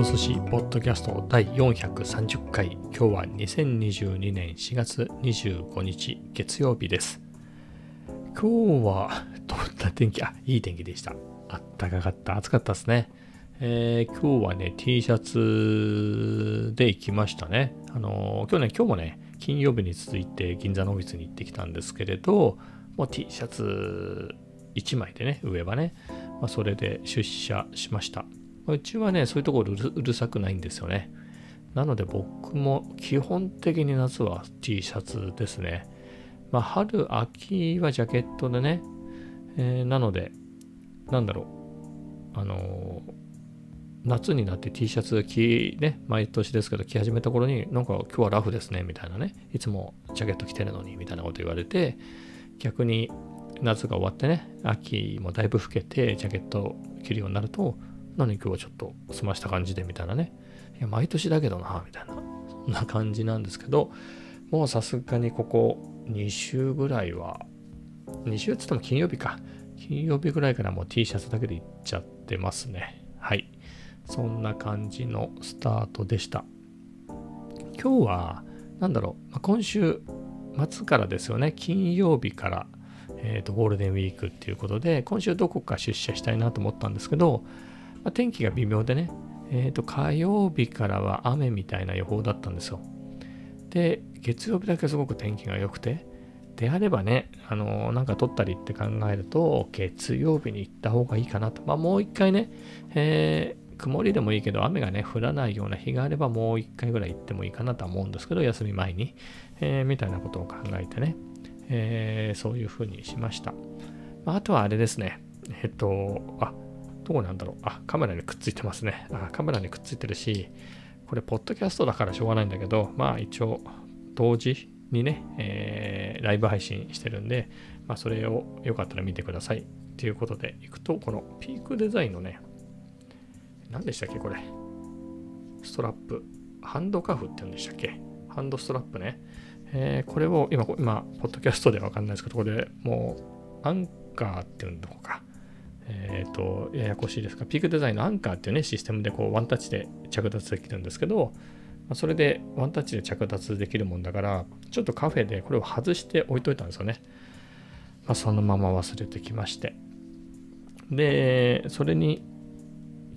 と寿司ポッドキャスト第430回。今日は2022年4月25日月曜日です。今日はどんな天気？あいい天気でした。あったかかった。暑かったですね。えー、今日はね T シャツで行きましたね。あのー、今日ね今日もね金曜日に続いて銀座のオフィスに行ってきたんですけれどもう T シャツ1枚でね上はね、まあ、それで出社しました。うちはね、そういうところうるさくないんですよね。なので僕も基本的に夏は T シャツですね。まあ春、秋はジャケットでね、えー、なので、なんだろう、あのー、夏になって T シャツ着、ね、毎年ですけど着始めた頃に、なんか今日はラフですね、みたいなね、いつもジャケット着てるのに、みたいなこと言われて、逆に夏が終わってね、秋もだいぶ更けてジャケット着るようになると、何今日はちょっと済ました感じでみたいなね。いや、毎年だけどな、みたいな。そんな感じなんですけど、もうさすがにここ2週ぐらいは、2週って言っても金曜日か。金曜日ぐらいからもう T シャツだけでいっちゃってますね。はい。そんな感じのスタートでした。今日は、何だろう、ま、今週末からですよね。金曜日から、えーと、ゴールデンウィークっていうことで、今週どこか出社したいなと思ったんですけど、まあ、天気が微妙でね、え、ー、と、火曜日からは雨みたいな予報だったんですよ。で、月曜日だけすごく天気が良くて、であればね、あのー、なんか撮ったりって考えると、月曜日に行った方がいいかなと。まあ、もう一回ね、えー、曇りでもいいけど、雨がね、降らないような日があれば、もう一回ぐらい行ってもいいかなと思うんですけど、休み前に、えー、みたいなことを考えてね、えー、そういうふうにしました。まあ、あとはあれですね、えっと、あ、どうなんだろう。あ、カメラにくっついてますね。あ、カメラにくっついてるし、これ、ポッドキャストだからしょうがないんだけど、まあ一応、同時にね、えー、ライブ配信してるんで、まあそれをよかったら見てください。ということで、いくと、このピークデザインのね、何でしたっけ、これ？ストラップ。ハンドカフって言うんでしたっけ？ハンドストラップね。えー、これを今、今、ポッドキャストでわかんないですけど、これもう、アンカーっていうのか、えっ、ー、と、ややこしいですが、ピークデザインのアンカーっていうね、システムでこうワンタッチで着脱できるんですけど、まそれでワンタッチで着脱できるもんだから、ちょっとカフェでこれを外して置いといたんですよね。まあ、そのまま忘れてきまして。で、それに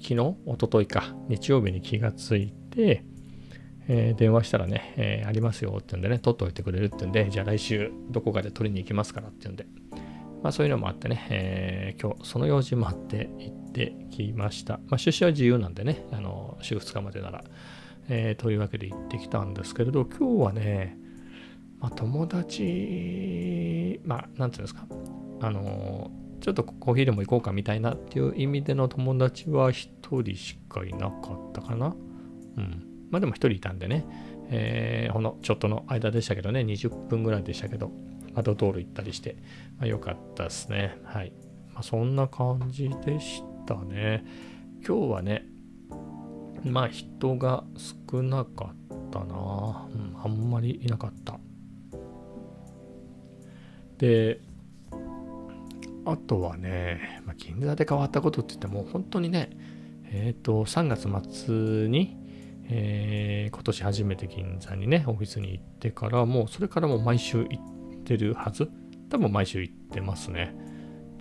昨日、一昨日か、日曜日に気がついて、えー、電話したらね、えー、ありますよって言うんでね、取っておいてくれるって言うんで、じゃあ来週どこかで取りに行きますからって言うんで、まあそういうのもあってね、えー、今日その用事もあって行ってきました。まあ出社は自由なんでね、あの週2日までなら、えー、というわけで行ってきたんですけれど、今日はね、まあ、友達、まあなんていうんですか、あのちょっとコーヒーでも行こうかみたいなっていう意味での友達は1人しかいなかったかな。うん。まあでも1人いたんでね、えー、ほんのちょっとの間でしたけどね、20分ぐらいでしたけど、ドトール行ったりして、まあ、よかったですね。はい。まあ、そんな感じでしたね。今日はね、まあ人が少なかったな、うん、あんまりいなかった。で、あとはね、まあ、銀座で変わったことって言っても本当にね、えっ、ー、と、3月末に、えー、今年初めて銀座にね、オフィスに行ってから、もうそれからも毎週行ってるはず？多分毎週行ってますね。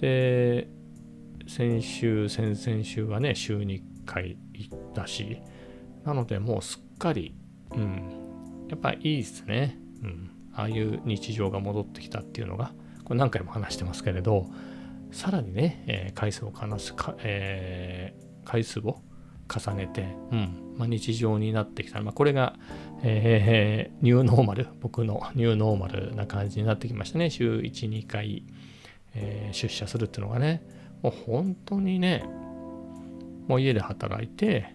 で、先週、先々週はね、週に1回行ったし、なのでもうすっかり、うん、やっぱいいですね。うん、ああいう日常が戻ってきたっていうのが、これ何回も話してますけれど、さらにね、えー、回数を話すか、えー、回数を重ねて、うん。まあ、日常になってきた。まあ、これが、えー、ニューノーマル、僕のニューノーマルな感じになってきましたね。週1、2回、えー、出社するっていうのがね、もう本当にね、もう家で働いて、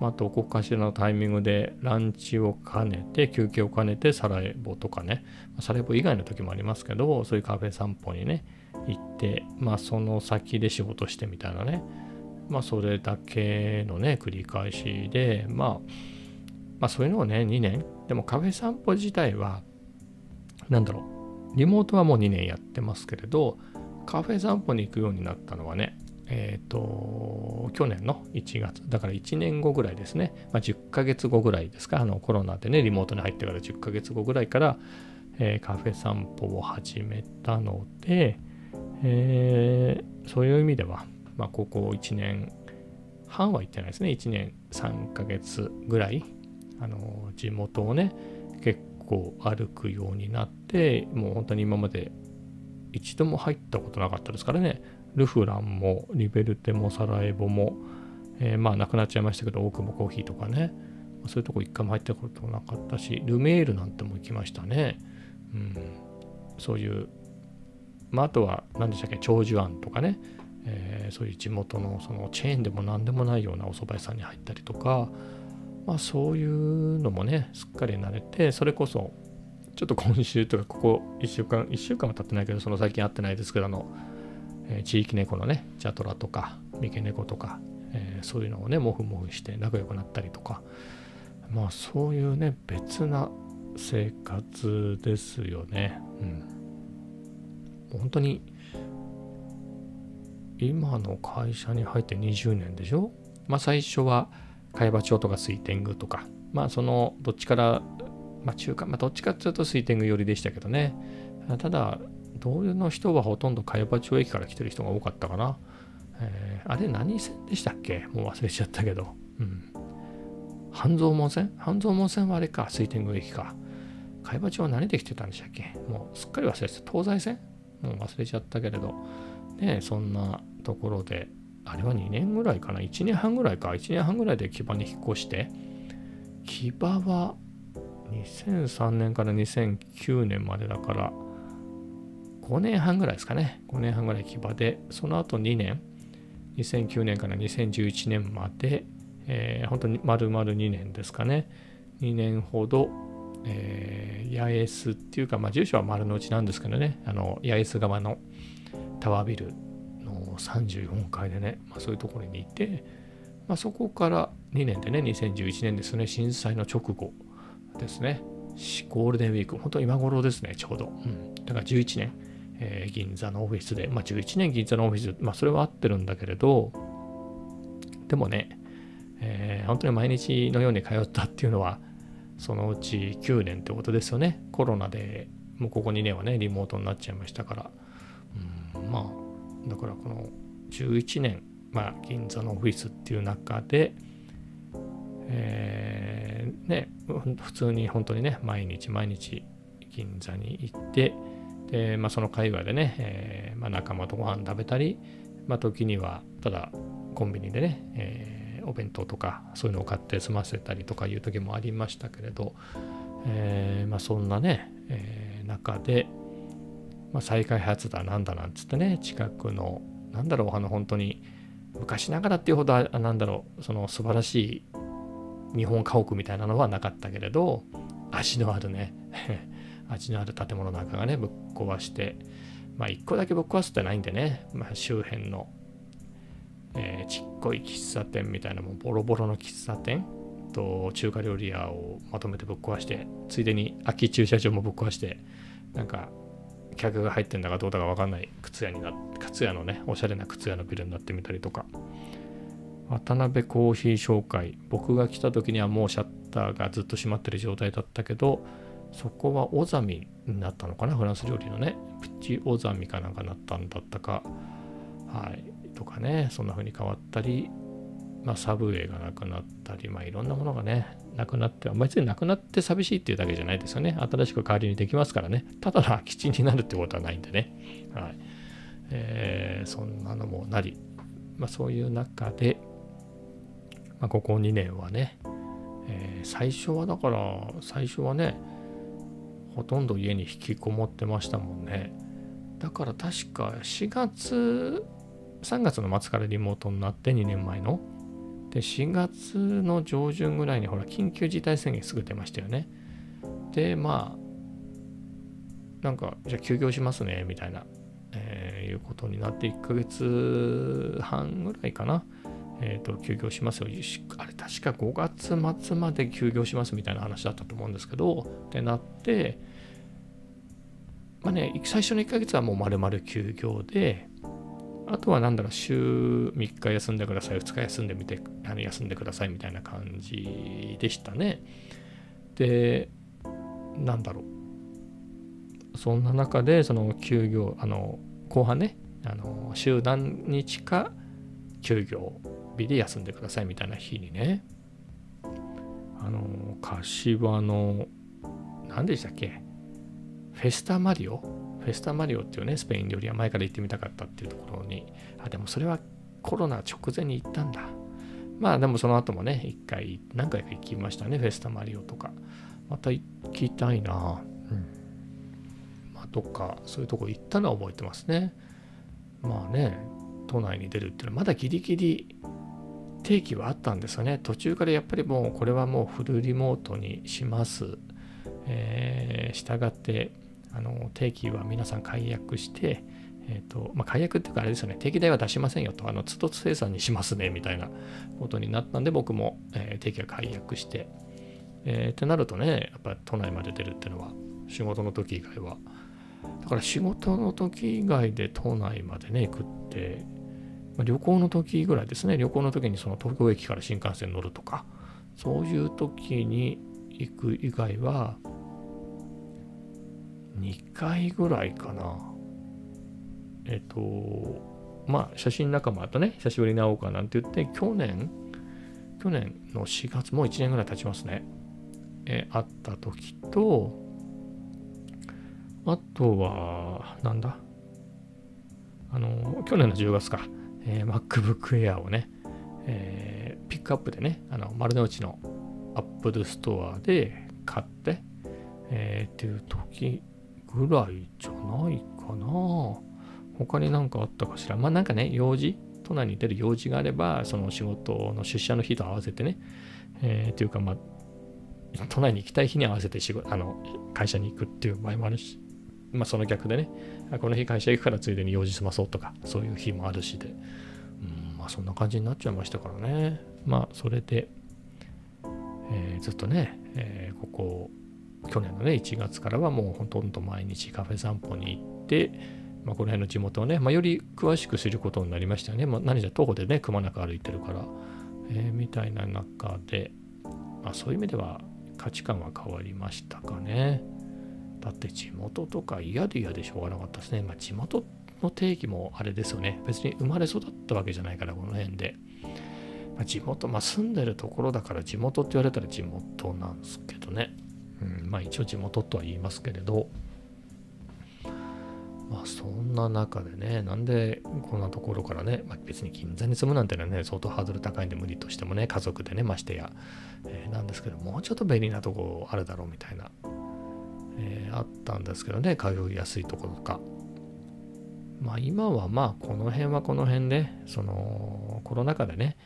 まあ、と、ここかしらのタイミングでランチを兼ねて、休憩を兼ねて、サラエボとかね、サラエボ以外の時もありますけど、そういうカフェ散歩にね、行って、まあ、その先で仕事してみたいなね、まあ、それだけのね、繰り返しで、まあ、まあ、そういうのをね、2年。でもカフェ散歩自体は、なんだろう、リモートはもう2年やってますけれど、カフェ散歩に行くようになったのはね、えっ、ー、と、去年の1月、だから1年後ぐらいですね、まあ、10ヶ月後ぐらいですか、あのコロナでね、リモートに入ってから10ヶ月後ぐらいから、えー、カフェ散歩を始めたので、えー、そういう意味では、まあ、ここ1年半は行ってないですね、1年3ヶ月ぐらい、あの地元をね、結構歩くようになって、もう本当に今まで一度も入ったことなかったですからね、ルフランもリベルテもサラエボも、えー、まあなくなっちゃいましたけど、多くもコーヒーとかね、そういうとこ一回も入ったこともなかったし、ルメールなんても行きましたね。うん、そういう、まあ、あとは何でしたっけ、長寿庵とかね、えー、そういう地元のそのチェーンでも何でもないようなお蕎麦屋さんに入ったりとか、まあ、そういうのもね、すっかり慣れて、それこそ、ちょっと今週とか、ここ1週間、1週間は経ってないけど、その最近会ってないですけど、あの、えー、地域猫のね、ジャトラとか、三毛猫とか、えー、そういうのをね、もふもふして仲良くなったりとか、まあそういうね、別な生活ですよね。うん。本当に、今の会社に入って20年でしょ？まあ最初は茅場町とか水天宮とか、まあそのどっちから、まあ中間、まあどっちかっていうと水天宮寄りでしたけどね。ただ、同僚の人はほとんど茅場町駅から来てる人が多かったかな。えー、あれ何線でしたっけ？もう忘れちゃったけど。うん。半蔵門線？半蔵門線はあれか、水天宮駅か。茅場町は何で来てたんでしたっけ？もうすっかり忘れてた。東西線？もう忘れちゃったけれど。ねそんなところで、あれは2年ぐらいかな ?1 年半ぐらいか。1年半ぐらいで木場に引っ越して、木場は2003年から2009年までだから、5年半ぐらいですかね。5年半ぐらい木場で、その後2年、2009年から2011年まで、えー、本当に丸々2年ですかね。2年ほど、えー、八重洲っていうか、まあ、住所は丸の内なんですけどね、あの八重洲側のタワービルの34階でね、まあ、そういうところにいて、まあ、そこから2年でね、2011年ですね、震災の直後ですね、ゴールデンウィーク、本当今頃ですね、ちょうど。うん、だから11年。えー、銀座のオフィスで、まあ、11年銀座のオフィス、まあ、それは合ってるんだけれど、でもね、えー、本当に毎日のように通ったっていうのは、そのうち9年ってことですよね。コロナで、もうここ2年はね、リモートになっちゃいましたから。まあ、だからこの11年、まあ、銀座のオフィスっていう中で、えー、ね、普通に本当にね、毎日毎日銀座に行って、で、まあ、その会話でね、えー、まあ、仲間とご飯食べたり、まあ、時にはただコンビニでね、えー、お弁当とかそういうのを買って済ませたりとかいう時もありましたけれど、えー、まあ、そんなね、え中で、ま再開発だなんだなんつってね近くのなんだろうあの本当に昔ながらっていうほどなんだろうその素晴らしい日本家屋みたいなのはなかったけれど足のあるね 味のある建物なんかがね、ぶっ壊して、まあ一個だけぶっ壊すってないんでね、まあ周辺の、えー、ちっこい喫茶店みたいなもボロボロの喫茶店と中華料理屋をまとめてぶっ壊して、ついでに空き駐車場もぶっ壊して、なんか客が入ってんだかどうだかわかんない靴屋にな靴屋のね、おしゃれな靴屋のビルになってみたりとか、渡辺コーヒー紹介、僕が来た時にはもうシャッターがずっと閉まってる状態だったけど、そこはオザミになったのかなフランス料理のね。プチオザミかなんかなったんだったか。はい。とかね。そんな風に変わったり。まあ、サブウェイがなくなったり、まあ、いろんなものがね、なくなって、別になくなって寂しいっていうだけじゃないですよね。新しく代わりにできますからね。ただの空き地になるってことはないんでね。はい。えー、そんなのもなり、まあ、そういう中で、まあ、ここ2年はね、えー、最初はだから、最初はね、ほとんど家に引きこもってましたもんね。だから確か4月、3月の末からリモートになって2年前の。で、4月の上旬ぐらいにほら、緊急事態宣言すぐ出ましたよね。で、まあ、なんか、じゃあ休業しますね、みたいな、えー、いうことになって1ヶ月半ぐらいかな。えっ、ー、と、休業しますよ。あれ、確か5月末まで休業しますみたいな話だったと思うんですけど、ってなって、まあね、最初の1ヶ月はもう丸々休業で、あとはなんだろう、週3日休んでください、2日休んでみて、あの休んでくださいみたいな感じでしたね。で、なんだろう。そんな中で、その休業、あの、後半ね、あの週何日か休業日で休んでくださいみたいな日にね、あの、柏の、何でしたっけ？フェスタマリオ？フェスタマリオっていうね、スペイン料理は前から行ってみたかったっていうところに、あ、でもそれはコロナ直前に行ったんだ。まあでもその後もね、一回、何回か行きましたね、フェスタマリオとか。また行きたいな。うん。まあどっかそういうとこ行ったのは覚えてますね。まあね、都内に出るっていうのはまだギリギリ定期はあったんですよね。途中からやっぱりもうこれはもうフルリモートにします。えー、従ってあの定期は皆さん解約して、えーとまあ、解約っていうかあれですよね、定期代は出しませんよと、あの都度生産にしますねみたいなことになったんで、僕も、えー、定期は解約して、えー、ってなるとね、やっぱ都内まで出るっていうのは、仕事の時以外は。だから仕事の時以外で都内までね、行くって、まあ、旅行の時ぐらいですね、旅行の時にその東京駅から新幹線乗るとか、そういう時に行く以外は、2回ぐらいかな。えっと、まあ、写真仲間とね、久しぶりに会おうかなんて言って、去年、去年の4月、もう1年ぐらい経ちますね。え、会った時と、あとは、なんだ？あの、去年の10月か、えー、MacBook Air をね、えー、ピックアップでね、あの丸の内の Apple Store で買って、えー、っていう時ぐらいじゃないかな。他に何かあったかしら？まあなんかね、用事、都内に出る用事があれば、その仕事の出社の日と合わせてね、えー、っていうかまあ、都内に行きたい日に合わせて仕事あの会社に行くっていう場合もあるし、まあその逆でね、この日会社行くからついでに用事済まそうとか、そういう日もあるしで、うん、まあそんな感じになっちゃいましたからね。まあそれで、えー、ずっとね、えー、ここ去年のね、1月からはもうほとんど毎日カフェ散歩に行って、まあ、この辺の地元をね、まあ、より詳しく知ることになりましたよね。まあ、何じゃ徒歩でね、くまなく歩いてるから、えー、みたいな中で、まあ、そういう意味では価値観は変わりましたかね。だって地元とか嫌で嫌でしょうがなかったですね。まあ、地元の定義もあれですよね。別に生まれ育ったわけじゃないから、この辺で。ま、地元、まあ、住んでるところだから地元って言われたら地元なんですけどね。うん、まあ一応地元とは言いますけれど、まあそんな中でね、なんでこんなところからね、まあ、別に銀座に住むなんてのはね、相当ハードル高いんで無理としてもね、家族でね、ましてや、えー、なんですけど、もうちょっと便利なとこあるだろうみたいな、えー、あったんですけどね、通いやすいところとか。まあ今はまあこの辺はこの辺で、そのコロナ禍でね、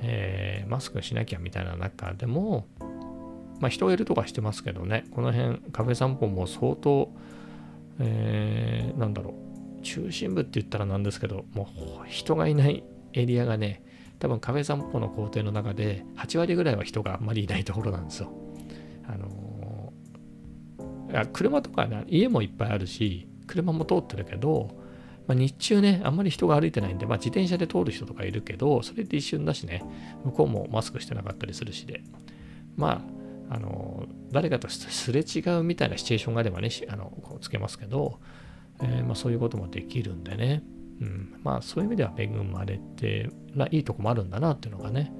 えー、マスクしなきゃみたいな中でも、まあ、人がいるとかしてますけどね、この辺、カフェ散歩も相当、えー、なんだろう、中心部って言ったらなんですけど、もう人がいないエリアがね、多分カフェ散歩の工程の中で8割ぐらいは人があんまりいないところなんですよ。あのー、車とか、ね、家もいっぱいあるし、車も通ってるけど、まあ、日中ね、あんまり人が歩いてないんで、まあ、自転車で通る人とかいるけど、それって一瞬だしね、向こうもマスクしてなかったりするしで、まあ、あの誰かとすれ違うみたいなシチュエーションがあればねあのこうつけますけど、えー、まあ、そういうこともできるんでね、うん、まあそういう意味では恵まれてないいとこもあるんだなっていうのがね、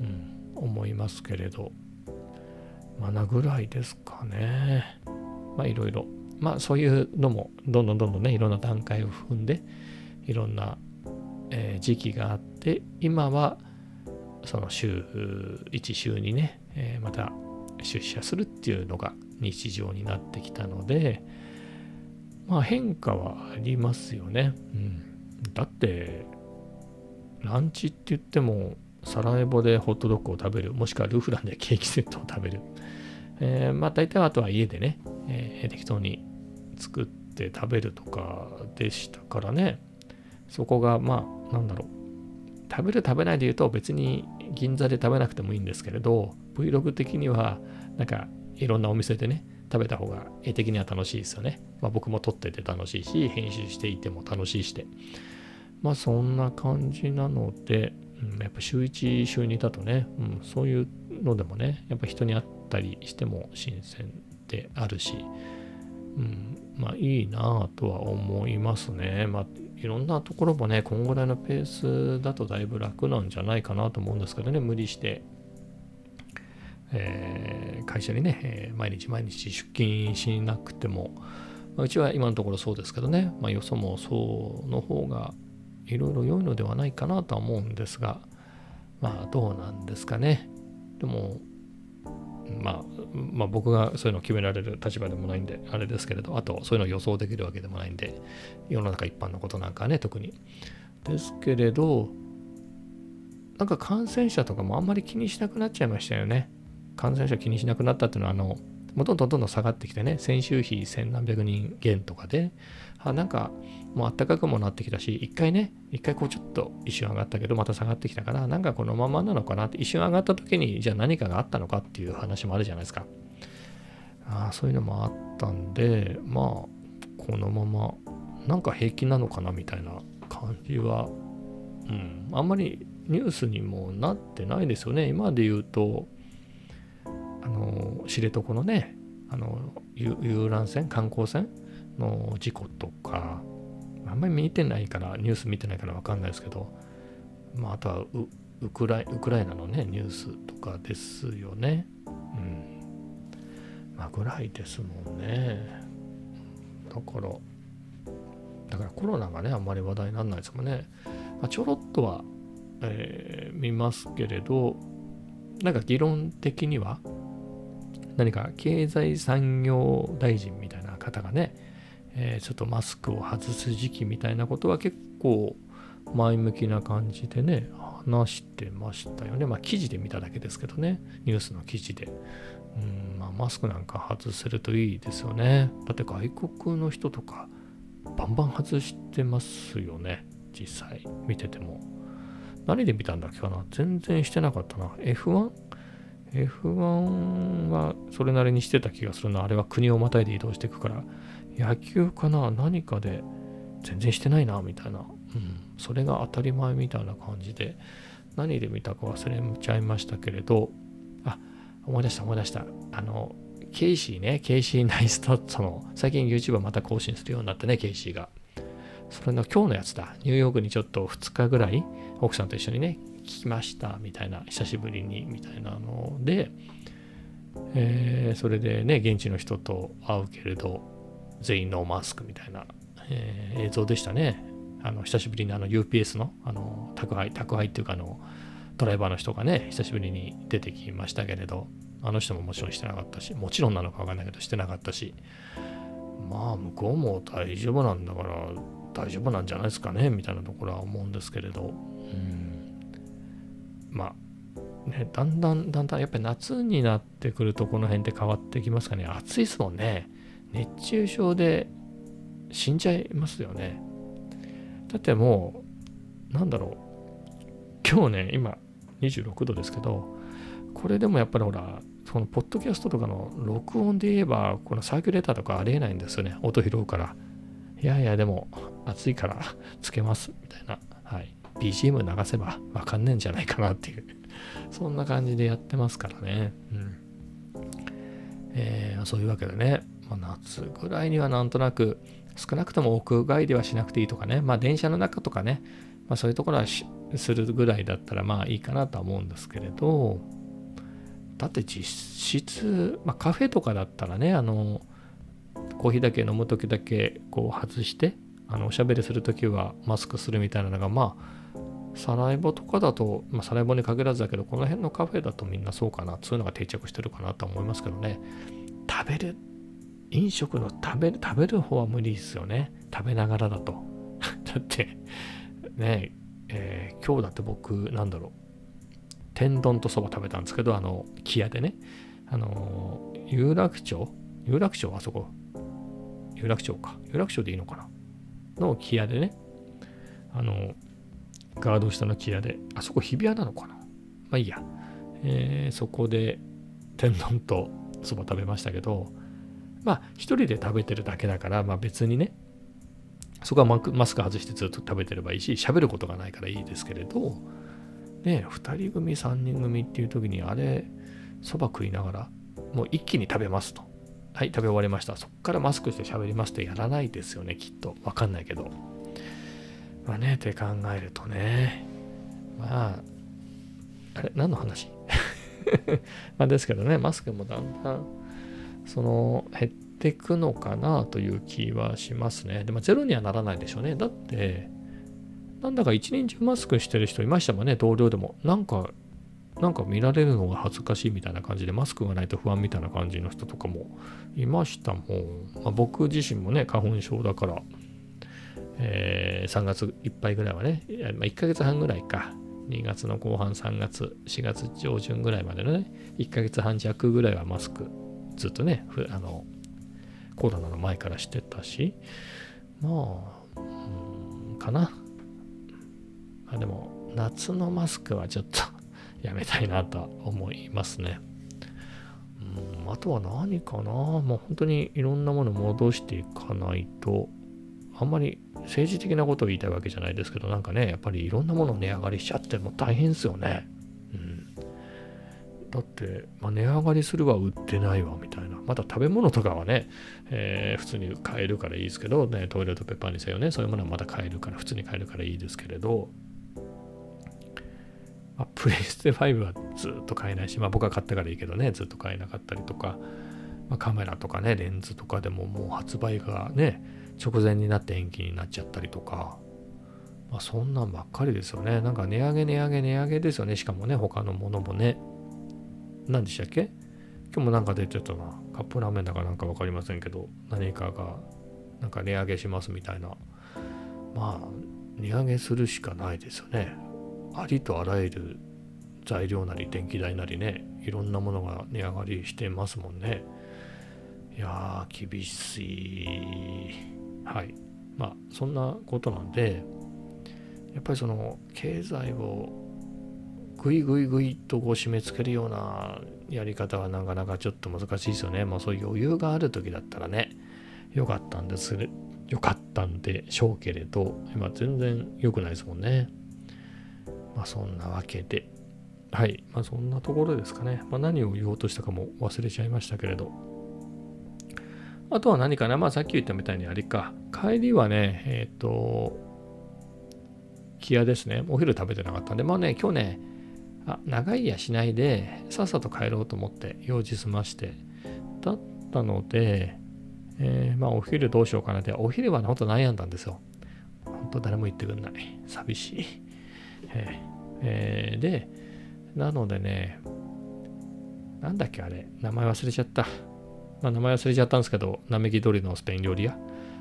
うん、思いますけれど。まあなぐらいですかね。まあいろいろ。まあそういうのもどんどんどんどんねいろんな段階を踏んでいろんな、えー、時期があって今はその週1週2ね、えー、また出社するっていうのが日常になってきたので、まあ変化はありますよね。うん、だって、ランチって言っても、サラエボでホットドッグを食べる、もしくはルフランでケーキセットを食べる。えー、まあ大体あとは家でね、えー、適当に作って食べるとかでしたからね。そこがまあなんだろう。食べる食べないで言うと別に銀座で食べなくてもいいんですけれど、Vlog 的には、なんかいろんなお店でね、食べた方が絵的には楽しいですよね。まあ、僕も撮ってて楽しいし、編集していても楽しいして。まあそんな感じなので、うん、やっぱ週1、週2だとね、うん、そういうのでもね、やっぱ人に会ったりしても新鮮であるし、うん、まあいいなぁとは思いますね。まあいろんなところもね、こんぐらいのペースだとだいぶ楽なんじゃないかなと思うんですけどね、無理して、えー、会社にね、えー、毎日毎日出勤しなくても、まあ、うちは今のところそうですけどね、まあ、よそもそうの方がいろいろ良いのではないかなとは思うんですが、まあどうなんですかね。でも、まあ、まあ、僕がそういうのを決められる立場でもないんで、あれですけれど、あとそういうのを予想できるわけでもないんで、世の中一般のことなんかね、特に。ですけれど、なんか感染者とかもあんまり気にしなくなっちゃいましたよね。感染者気にしなくなったっていうのは、あの、もうどんどんどんどん下がってきてね、先週比千何百人減とかで、あなんかもう暖かくもなってきたし、一回ね、一回こうちょっと一瞬上がったけど、また下がってきたから、なんかこのままなのかなって、一瞬上がった時に、じゃあ何かがあったのかっていう話もあるじゃないですか。あそういうのもあったんで、まあ、このまま、なんか平気なのかなみたいな感じは、うん、あんまりニュースにもなってないですよね。今で言うと、あの知床のねあの遊覧船観光船の事故とかあんまり見てないからニュース見てないから分かんないですけど、まあ、あとはウクライウクライナのねニュースとかですよね。うんまあ、ぐらいですもんね。だからだからコロナがねあんまり話題にならないですもんね。まあ、ちょろっとは、えー、見ますけれどなんか議論的には何か経済産業大臣みたいな方がね、え、ちょっとマスクを外す時期みたいなことは結構前向きな感じでね、話してましたよね。まあ記事で見ただけですけどね、ニュースの記事で。うんまあ、マスクなんか外せるといいですよね。だって外国の人とかバンバン外してますよね、実際見てても。何で見たんだっけかな？全然してなかったな。F1? F1 はそれなりにしてた気がするな。あれは国をまたいで移動していくから、野球かな？何かで全然してないな、みたいな。うん。それが当たり前みたいな感じで、何で見たか忘れちゃいましたけれど、あ、思い出した思い出した。あの、Caseyね、 Casey Neistat の、最近 YouTuber また更新するようになってね、 Caseyが。それの今日のやつだ。ニューヨークにちょっと2日ぐらい、奥さんと一緒にね、行きましたみたいな久しぶりにみたいなので、えー、それでね現地の人と会うけれど全員ノーマスクみたいな、えー、映像でしたねあの久しぶりにあの UPS のあの宅配宅配っていうかあのドライバーの人がね久しぶりに出てきましたけれどあの人ももちろんしてなかったしもちろんなのかわかんないけどしてなかったしまあ向こうも大丈夫なんだから大丈夫なんじゃないですかねみたいなところは思うんですけれどうんまあ、ね、だんだんだんだんやっぱり夏になってくるとこの辺って変わってきますかね。暑いですもんね。熱中症で死んじゃいますよね。だってもう、なんだろう。今日ね、今26度ですけど、これでもやっぱりほら、そのポッドキャストとかの録音で言えば、このサーキュレーターとかありえないんですよね。音拾うから。いやいや、でも暑いからつけます、みたいな。はい。BGM 流せばわかんねえんじゃないかなっていうそんな感じでやってますからね。うん。えー、そういうわけでね、まあ、夏ぐらいにはなんとなく、少なくとも屋外ではしなくていいとかね、まあ電車の中とかね、まあそういうところはするぐらいだったらまあいいかなとは思うんですけれど、だって実質、まあカフェとかだったらね、あの、コーヒーだけ飲む時だけこう外して、あのおしゃべりする時はマスクするみたいなのがまあサラエボとかだと、まあ、サラエボに限らずだけど、この辺のカフェだとみんなそうかな、そういうのが定着してるかなと思いますけどね。食べる、飲食の食べる、食べる方は無理ですよね。食べながらだと。だって、ねえー、今日だって僕、なんだろう、天丼とそば食べたんですけど、あの、木屋でね、あの、有楽町？有楽町あそこ？有楽町か。有楽町でいいのかな？の木屋でね、あの、ガード下の木屋で、あそこ日比谷なのかな？まあいいや。えー、そこで天丼とそば食べましたけど、まあ一人で食べてるだけだから、まあ別にね、そこはマスク外してずっと食べてればいいし、喋ることがないからいいですけれど、ね、2人組、3人組っていう時に、あれ、そば食いながら、もう一気に食べますと。はい、食べ終わりました。そこからマスクして喋りますってやらないですよね、きっと。わかんないけど。まあね、って考えるとね、まあ、あれ、何の話？まあですけどね、マスクもだんだん、その、減っていくのかなという気はしますね。でも、ゼロにはならないでしょうね。だって、なんだか一日中マスクしてる人いましたもんね、同僚でも。なんか、なんか見られるのが恥ずかしいみたいな感じで、マスクがないと不安みたいな感じの人とかもいましたもん。まあ、僕自身もね、花粉症だから、えー、3月いっぱいぐらいはね、まあ、1ヶ月半ぐらいか、2月の後半、3月、4月上旬ぐらいまでのね、1ヶ月半弱ぐらいはマスク、ずっとね、あのコロナの前からしてたし、まあ、うん、かな。あでも、夏のマスクはちょっと やめたいなとは思いますね。うん、あとは何かなもう本当にいろんなもの戻していかないと、あんまり政治的なことを言いたいわけじゃないですけど、なんかね、やっぱりいろんなもの値上がりしちゃっても大変ですよね。だって、まあ、値上がりするは売ってないわみたいな。また食べ物とかはね、えー、普通に買えるからいいですけど、ね、トイレットペッパーにせよね、そういうものはまだ買えるから、普通に買えるからいいですけれど、まあ、プレイステ5はずっと買えないし、まあ僕は買ったからいいけどね、ずっと買えなかったりとか、まあ、カメラとかね、レンズとかでももう発売がね、直前になって延期になっちゃったりとか、まあ、そんなんばっかりですよね。なんか値上げ値上げ値上げですよね。しかもね、他のものもね。何でしたっけ？今日もなんか出てたな。カップラーメンだかなんか分かりませんけど、何かがなんか値上げしますみたいな。まあ、値上げするしかないですよね。ありとあらゆる材料なり電気代なりね、いろんなものが値上がりしてますもんね。いやー、厳しい。はい。まあ、そんなことなんで、やっぱりその経済をぐいぐいぐいとこう締め付けるようなやり方はなかなかちょっと難しいですよね。まあそういう余裕がある時だったらね、よかったんですよかったんでしょうけれど、今全然良くないですもんね。まあそんなわけで、はい。まあそんなところですかね。まあ何を言おうとしたかも忘れちゃいましたけれど、あとは何かなまあさっき言ったみたいにあれか。帰りはね、えっ、ー、と、キアですね。お昼食べてなかったんで、まあね、今日ね、あ、長いやしないで、さっさと帰ろうと思って用事済まして、だったので、えー、まあお昼どうしようかなって、お昼はね、ほんと悩んだんですよ。本当誰も言ってくんない。寂しい。えー、えー、で、なのでね、なんだっけあれ、名前忘れちゃった。まあ、名前忘れちゃったんですけど、並木通りのスペイン料理屋。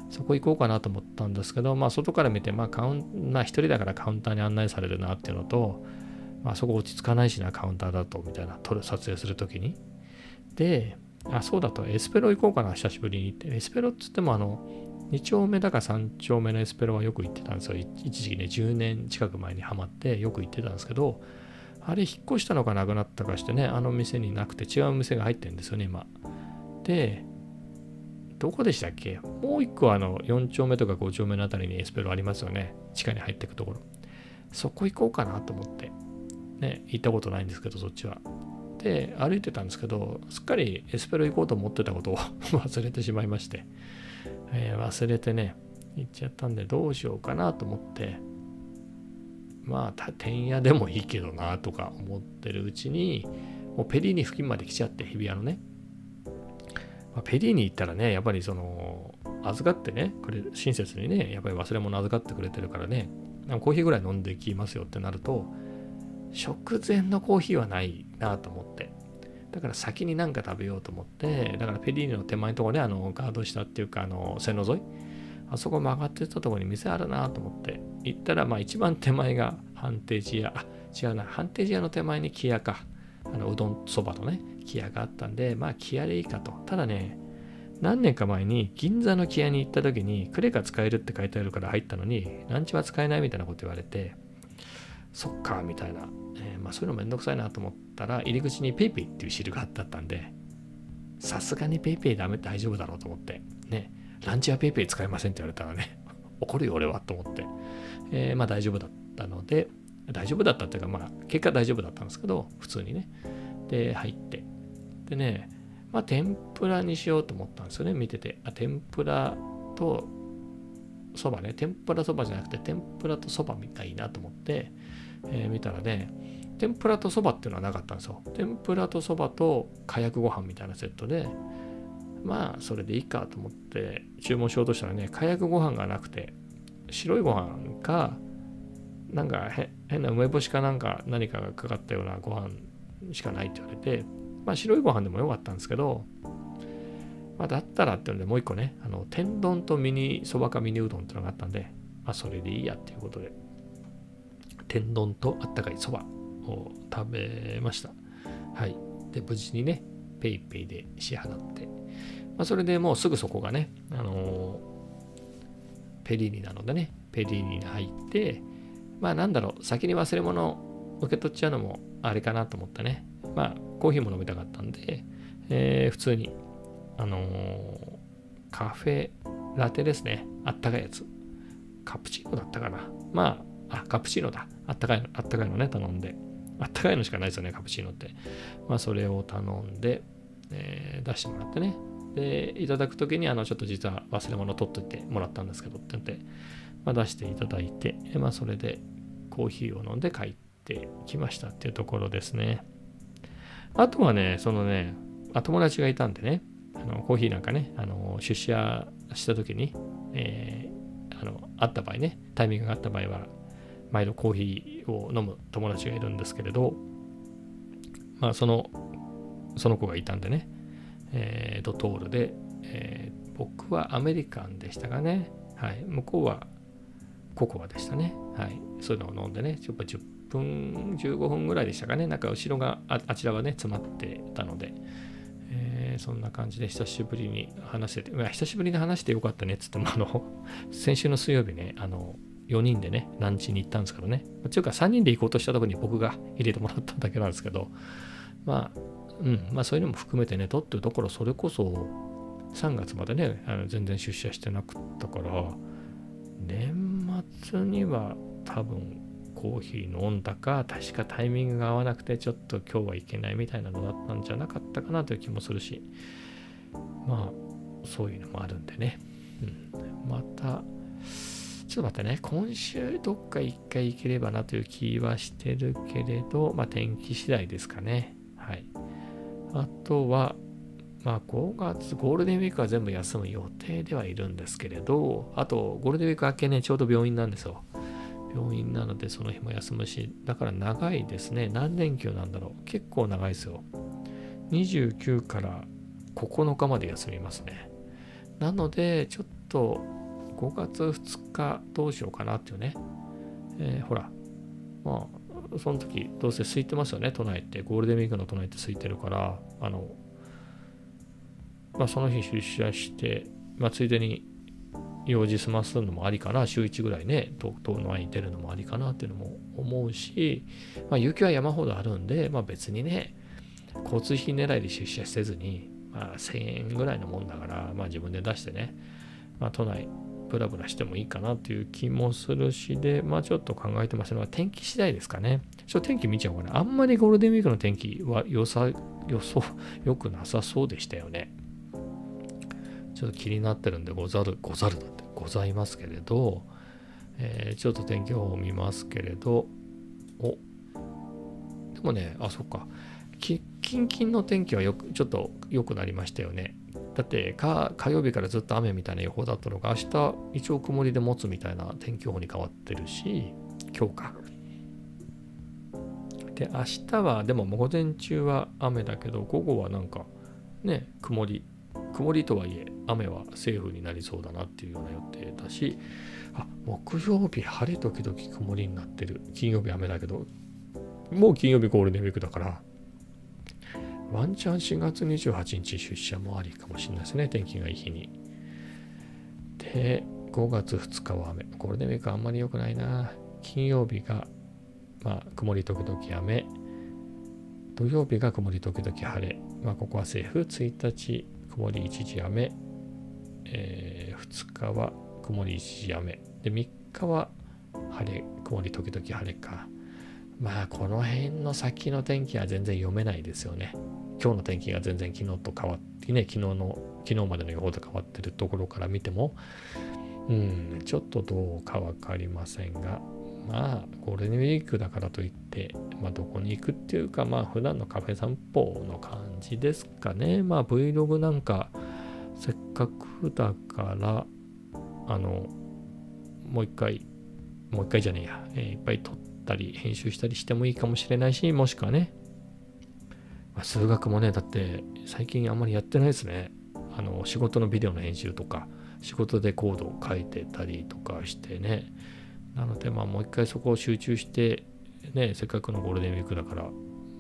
そこ行こうかなと思ったんですけど、まあ、外から見て、まあ、カウン、まあ、一人だからカウンターに案内されるなっていうのと、まあ、そこ落ち着かないしな、カウンターだと、みたいな、撮る、撮影するときに。で、あ、そうだと、エスペロ行こうかな、久しぶりに行って。エスペロっつっても、あの、2丁目だか3丁目のエスペロはよく行ってたんですよ。一時期ね、10年近く前にはまってよく行ってたんですけど、あれ引っ越したのかなくなったかしてね、あの店になくて違う店が入ってるんですよね、今。で、どこでしたっけ？もう一個あの4丁目とか5丁目のあたりにエスペロありますよね。地下に入っていくところ。そこ行こうかなと思って。ね、行ったことないんですけど、そっちは。で、歩いてたんですけど、すっかりエスペロ行こうと思ってたことを 忘れてしまいまして、えー、忘れてね、行っちゃったんでどうしようかなと思って、まあ、てんやでもいいけどなとか思ってるうちに、もうペリーニ付近まで来ちゃって、日比谷のね。まあ、ペリーに行ったらね、やっぱりその、預かってね、これ親切にね、やっぱり忘れ物預かってくれてるからね、コーヒーぐらい飲んできますよってなると、食前のコーヒーはないなと思って。だから先に何か食べようと思って、だからペリーニの手前のところね、あの、ガード下っていうか、あの、線路沿い、あそこ曲がってたところに店あるなと思って、行ったら、まあ一番手前がハンテージ屋、あ、違うな、ハンテージ屋の手前に木屋か。あのうどんそばとね、キアがあったんで、まあ、キアでいいかと。ただね、何年か前に銀座のキアに行った時に、クレカ使えるって書いてあるから入ったのに、ランチは使えないみたいなこと言われて、そっか、みたいな。えー、まあ、そういうのめんどくさいなと思ったら、入り口に PayPay っていうシールがあったんで、さすがに PayPay ダメ大丈夫だろうと思って、ね、ランチは PayPay 使えませんって言われたらね、怒るよ俺はと思って、えー、まあ大丈夫だったので、大丈夫だったっていうか、まあ結果大丈夫だったんですけど、普通にね。で、入って。でね、まあ天ぷらにしようと思ったんですよね、見てて。あ天ぷらとそばね、天ぷらそばじゃなくて天ぷらとそばみたいなと思って、えー、見たらね、天ぷらとそばっていうのはなかったんですよ。天ぷらとそばと火薬ご飯みたいなセットで、まあそれでいいかと思って注文しようとしたらね、火薬ご飯がなくて、白いご飯か、なんか変な梅干しかなんか何かがかかったようなご飯しかないって言われて、まあ白いご飯でもよかったんですけど、まあだったらっていうのでもう一個ね、あの天丼とミニそばかミニうどんっていうのがあったんで、まあそれでいいやっていうことで、天丼とあったかいそばを食べました。はい。で、無事にね、ペイペイで支払って、まあ、それでもうすぐそこがね、あのー、ペリーニなのでね、ペリーニに入って、まあなんだろう、先に忘れ物を受け取っちゃうのもあれかなと思ってね、まあコーヒーも飲みたかったんで、えー、普通に、あのー、カフェラテですね、あったかいやつ。カプチーノだったかな。まあ、あ、カプチーノだ。あったかいの、あったかいのね、頼んで。あったかいのしかないですよね、カプチーノって。まあ、それを頼んで、えー、出してもらってね。で、いただくときに、あの、ちょっと実は忘れ物取っといてもらったんですけどって言って、まあ、出していただいて、まあ、それでコーヒーを飲んで帰ってきましたっていうところですね。あとはね、そのね、あ友達がいたんでね、あのコーヒーなんかね、あの出社した時に、えー、あのあった場合ね、タイミングがあった場合は、毎度コーヒーを飲む友達がいるんですけれど、まあ、その、その子がいたんでね、えー、ドトールで、えー、僕はアメリカンでしたかね。はい。向こうはココアでしたね。はい。そういうのを飲んでね、やっぱ10分、15分ぐらいでしたかね。なんか後ろがあ、ちらはね、詰まってたので、えー、そんな感じで久しぶりに話してて、久しぶりに話してよかったねっつっても、あの、先週の水曜日ね、あの、4人でね、ランチに行ったんですけどね。っていうか3人で行こうとしたとこに僕が入れてもらっただけなんですけど、まあ、うん、まあそういうのも含めてね、とっていうところ、それこそ3月までね、あの全然出社してなかったから、年末には多分コーヒー飲んだか、確かタイミングが合わなくて、ちょっと今日はいけないみたいなのだったんじゃなかったかなという気もするし、まあ、そういうのもあるんでね。うん、また、ちょっと待ってね、今週どっか一回行ければなという気はしてるけれど、まあ天気次第ですかね。はい。あとは、まあ5月、ゴールデンウィークは全部休む予定ではいるんですけれど、あとゴールデンウィーク明けね、ちょうど病院なんですよ。病院なのでその日も休むし、だから長いですね。何連休なんだろう。結構長いですよ。29から9日まで休みますね。なので、ちょっと5月2日どうしようかなっていうね。えー、ほら、まあ、その時どうせ空いてますよね、都内って。ゴールデンウィークの都内って空いてるから、あの、まあ、その日出社して、まあ、ついでに用事済ますのもありかな、週1ぐらいね、東の前に出るのもありかなっていうのも思うし、まあ、雪は山ほどあるんで、まあ、別にね、交通費狙いで出社せずに、まあ、1000円ぐらいのもんだから、まあ、自分で出してね、まあ、都内ブラブラしてもいいかなっていう気もするしで、まあちょっと考えてますのは天気次第ですかね。ちょっと天気見ちゃおうかな。あんまりゴールデンウィークの天気は良さ、予想、良くなさそうでしたよね。ちょっと気になってるんでござる、ござるだってございますけれど、えー、ちょっと天気予報を見ますけれど、お、でもね、あ、そっか。キンキンの天気はよく、ちょっと良くなりましたよね。だって火曜日からずっと雨みたいな予報だったのが明日一応曇りで持つみたいな天気予報に変わってるし今日か。で明日はでも午前中は雨だけど午後はなんかね曇り曇りとはいえ雨はセーフになりそうだなっていうような予定だしあ木曜日晴れ時々曇りになってる。金曜日雨だけどもう金曜日ゴールデンウィークだからワンチャン4月28日出社もありかもしれないですね。天気がいい日に。で、5月2日は雨。ゴールデンウィークあんまり良くないな。金曜日が、まあ、曇り時々雨。土曜日が曇り時々晴れ。まあ、ここはセーフ。1日、曇り一時雨。えー、2日は曇り一時雨。で、3日は晴れ、曇り時々晴れか。まあ、この辺の先の天気は全然読めないですよね。今日の天気が全然昨日と変わってね、昨日の、昨日までの予報と変わってるところから見ても、うん、ちょっとどうか分かりませんが、まあ、ゴールデンウィークだからといって、まあ、どこに行くっていうか、まあ、普段のカフェ散歩の感じですかね。まあ、Vlog なんか、せっかくだから、あの、もう一回、もう一回じゃねえや、えー、いっぱい撮ってたり、編集したりしてもいいかもしれないし、もしくはね、まあ、数学もね、だって最近あんまりやってないですね。あの、仕事のビデオの編集とか、仕事でコードを書いてたりとかしてね。なので、まあ、もう一回そこを集中して、ね、せっかくのゴールデンウィークだから、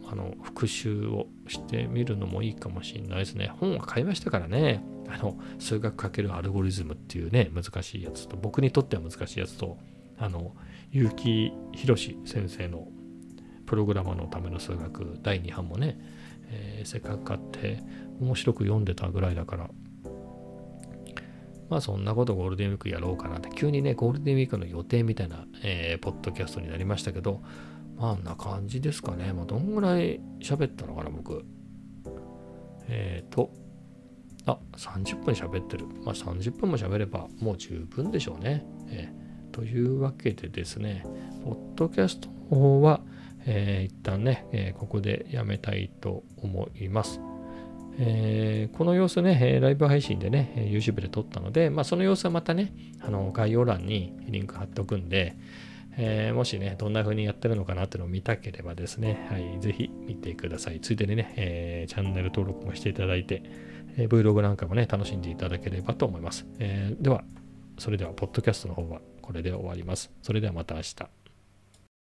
あの、復習をしてみるのもいいかもしれないですね。本は買いましたからね。あの、数学かけるアルゴリズムっていうね、難しいやつと、僕にとっては難しいやつと、あの、結城宏先生のプログラマーのための数学第2版もね、えー、せっかく買って面白く読んでたぐらいだから、まあそんなことゴールデンウィークやろうかなって、急にね、ゴールデンウィークの予定みたいな、えー、ポッドキャストになりましたけど、まあんな感じですかね。まあどんぐらい喋ったのかな、僕。えっ、ー、と、あ、30分喋ってる。まあ30分も喋ればもう十分でしょうね。えー、というわけでですね、ポッドキャストの方は、えー、一旦ね、えー、ここでやめたいと思います。えー、この様子ね、ライブ配信でね、YouTube で撮ったので、まあ、その様子はまたね、あの概要欄にリンク貼っておくんで、えー、もしね、どんな風にやってるのかなっていうのを見たければですね、はい、ぜひ見てください。ついでにね、えー、チャンネル登録もしていただいて、えー、Vlog なんかもね、楽しんでいただければと思います。え、では、それでは、ポッドキャストの方はこれで終わります。それではまた明日。